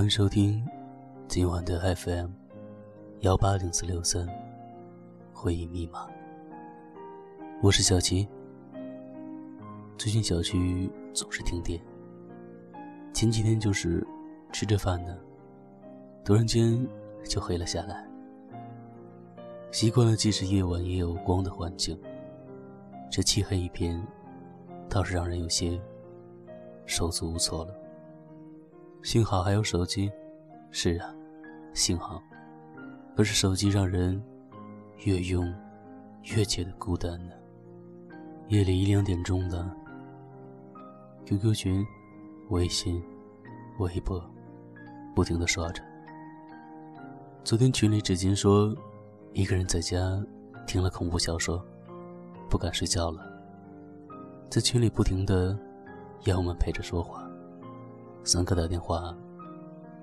欢迎收听今晚的 FM 幺八零四六三回忆密码。我是小齐。最近小区总是停电，前几天就是吃着饭呢，突然间就黑了下来。习惯了即使夜晚也有光的环境，这漆黑一片，倒是让人有些手足无措了。幸好还有手机，是啊，幸好。可是手机让人越用越觉得孤单呢。夜里一两点钟的，QQ 群、微信、微博，不停的刷着。昨天群里纸巾说，一个人在家听了恐怖小说，不敢睡觉了，在群里不停的要我们陪着说话。三哥打电话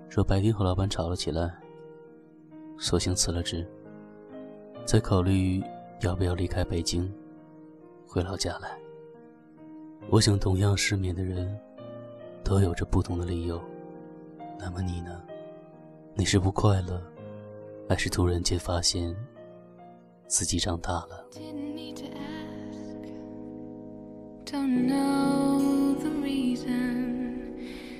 说白天和老板吵了起来，索性辞了职，在考虑要不要离开北京，回老家来。我想，同样失眠的人，都有着不同的理由。那么你呢？你是不快乐，还是突然间发现自己长大了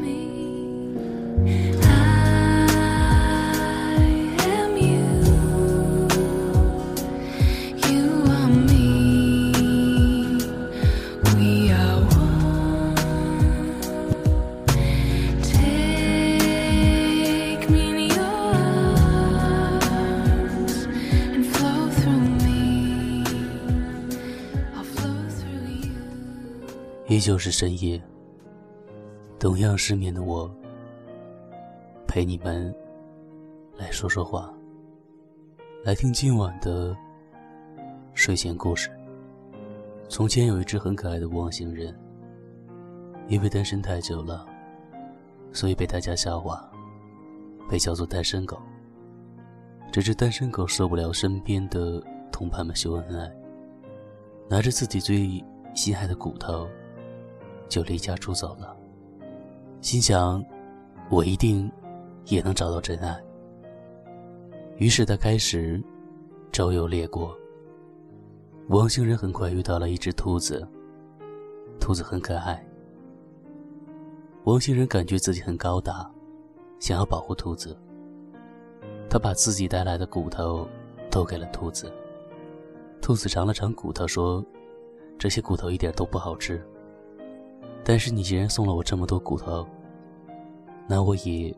依依旧是深夜，同样失眠的我，陪你们来说说话，来听今晚的睡前故事。从前有一只很可爱的汪星人，因为单身太久了，所以被大家笑话，被叫做单身狗。这只单身狗受不了身边的同伴们秀恩爱，拿着自己最心爱的骨头。就离家出走了，心想，我一定也能找到真爱。于是他开始周游列国。王星人很快遇到了一只兔子，兔子很可爱。王星人感觉自己很高大，想要保护兔子。他把自己带来的骨头都给了兔子。兔子尝了尝骨头，说：“这些骨头一点都不好吃。”但是你既然送了我这么多骨头，那我也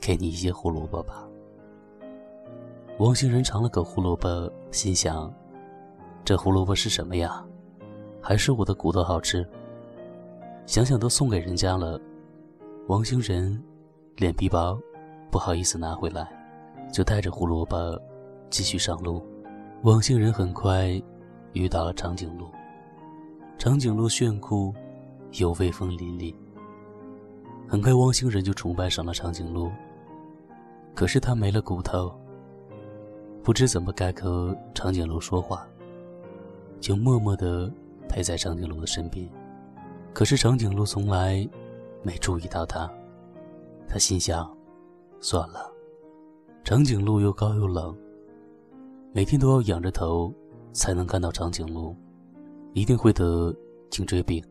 给你一些胡萝卜吧。王星人尝了口胡萝卜，心想：这胡萝卜是什么呀？还是我的骨头好吃？想想都送给人家了，王星人脸皮薄，不好意思拿回来，就带着胡萝卜继续上路。王星人很快遇到了长颈鹿，长颈鹿炫酷。又威风凛凛。很快，汪星人就崇拜上了长颈鹿。可是他没了骨头，不知怎么该和长颈鹿说话，就默默地陪在长颈鹿的身边。可是长颈鹿从来没注意到他。他心想：算了，长颈鹿又高又冷，每天都要仰着头才能看到长颈鹿，一定会得颈椎病。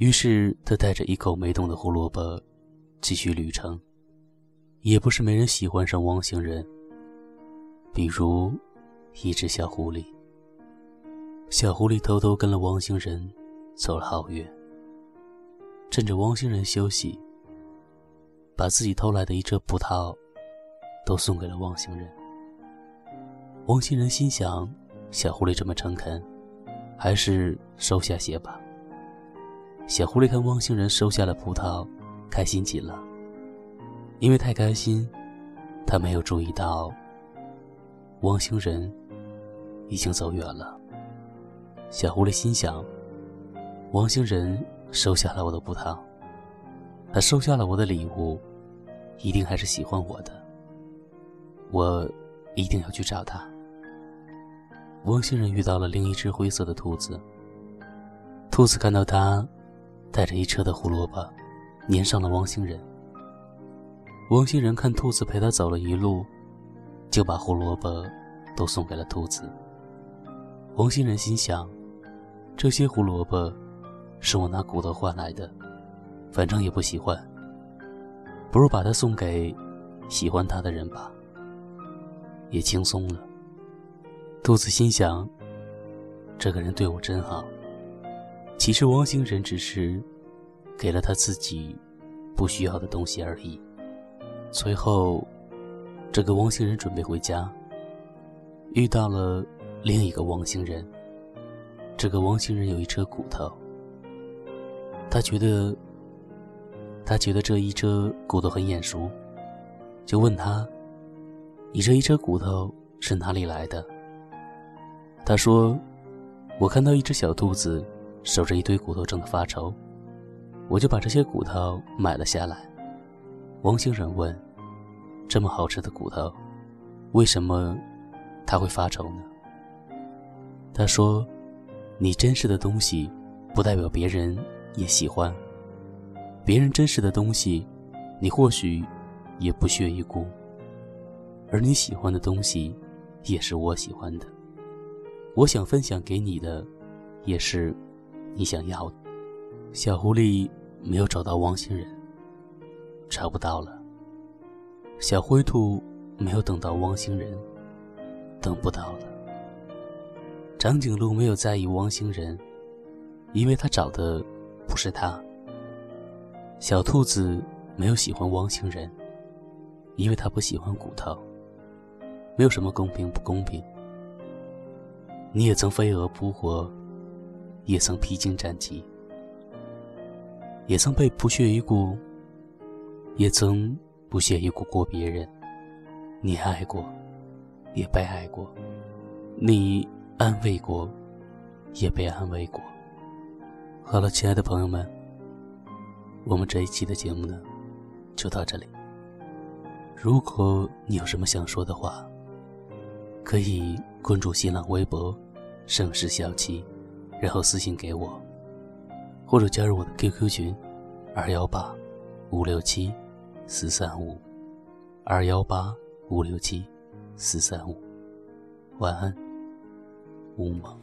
于是他带着一口没动的胡萝卜，继续旅程。也不是没人喜欢上汪星人，比如一只小狐狸。小狐狸偷偷跟了汪星人走了好远，趁着汪星人休息，把自己偷来的一车葡萄都送给了汪星人。汪星人心想：小狐狸这么诚恳，还是收下些吧。小狐狸看汪星人收下了葡萄，开心极了。因为太开心，他没有注意到汪星人已经走远了。小狐狸心想：汪星人收下了我的葡萄，他收下了我的礼物，一定还是喜欢我的。我一定要去找他。汪星人遇到了另一只灰色的兔子，兔子看到他带着一车的胡萝卜，粘上了汪星人。汪星人看兔子陪他走了一路，就把胡萝卜都送给了兔子。王星人心想：这些胡萝卜。是我拿骨头换来的，反正也不喜欢，不如把它送给喜欢它的人吧，也轻松了。兔子心想：这个人对我真好。其实汪星人只是给了他自己不需要的东西而已。随后，这个汪星人准备回家，遇到了另一个汪星人。这个汪星人有一车骨头。他觉得，他觉得这一车骨头很眼熟，就问他：“你这一车骨头是哪里来的？”他说：“我看到一只小兔子守着一堆骨头正在发愁，我就把这些骨头买了下来。”王星人问：“这么好吃的骨头，为什么他会发愁呢？”他说：“你珍视的东西，不代表别人。”也喜欢别人真实的东西，你或许也不屑一顾；而你喜欢的东西，也是我喜欢的。我想分享给你的，也是你想要的。小狐狸没有找到汪星人，找不到了。小灰兔没有等到汪星人，等不到了。长颈鹿没有在意汪星人，因为他找的。不是他。小兔子没有喜欢汪星人，因为他不喜欢骨头。没有什么公平不公平。你也曾飞蛾扑火，也曾披荆斩棘，也曾被不屑一顾，也曾不屑一顾过别人。你爱过，也被爱过；你安慰过，也被安慰过。好了，亲爱的朋友们，我们这一期的节目呢，就到这里。如果你有什么想说的话，可以关注新浪微博“盛世小七”，然后私信给我，或者加入我的 QQ 群：二幺八五六七四三五二幺八五六七四三五。晚安，乌蒙。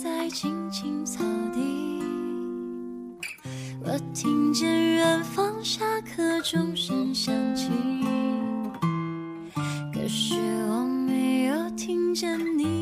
在青青草地，我听见远方下课钟声响起，可是我没有听见你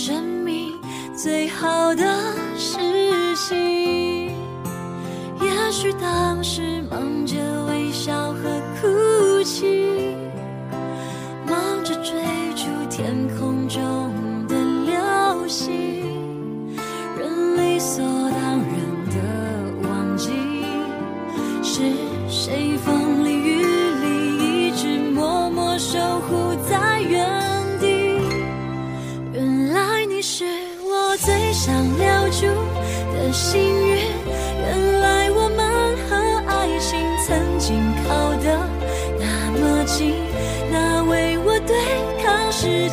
生命最好的事情？也许当时忙着微笑和哭泣，忙着追逐天空中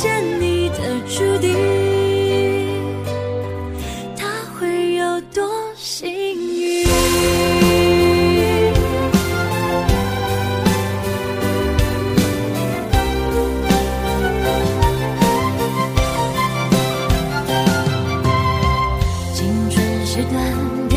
见你的注定，他会有多幸运？青春是短。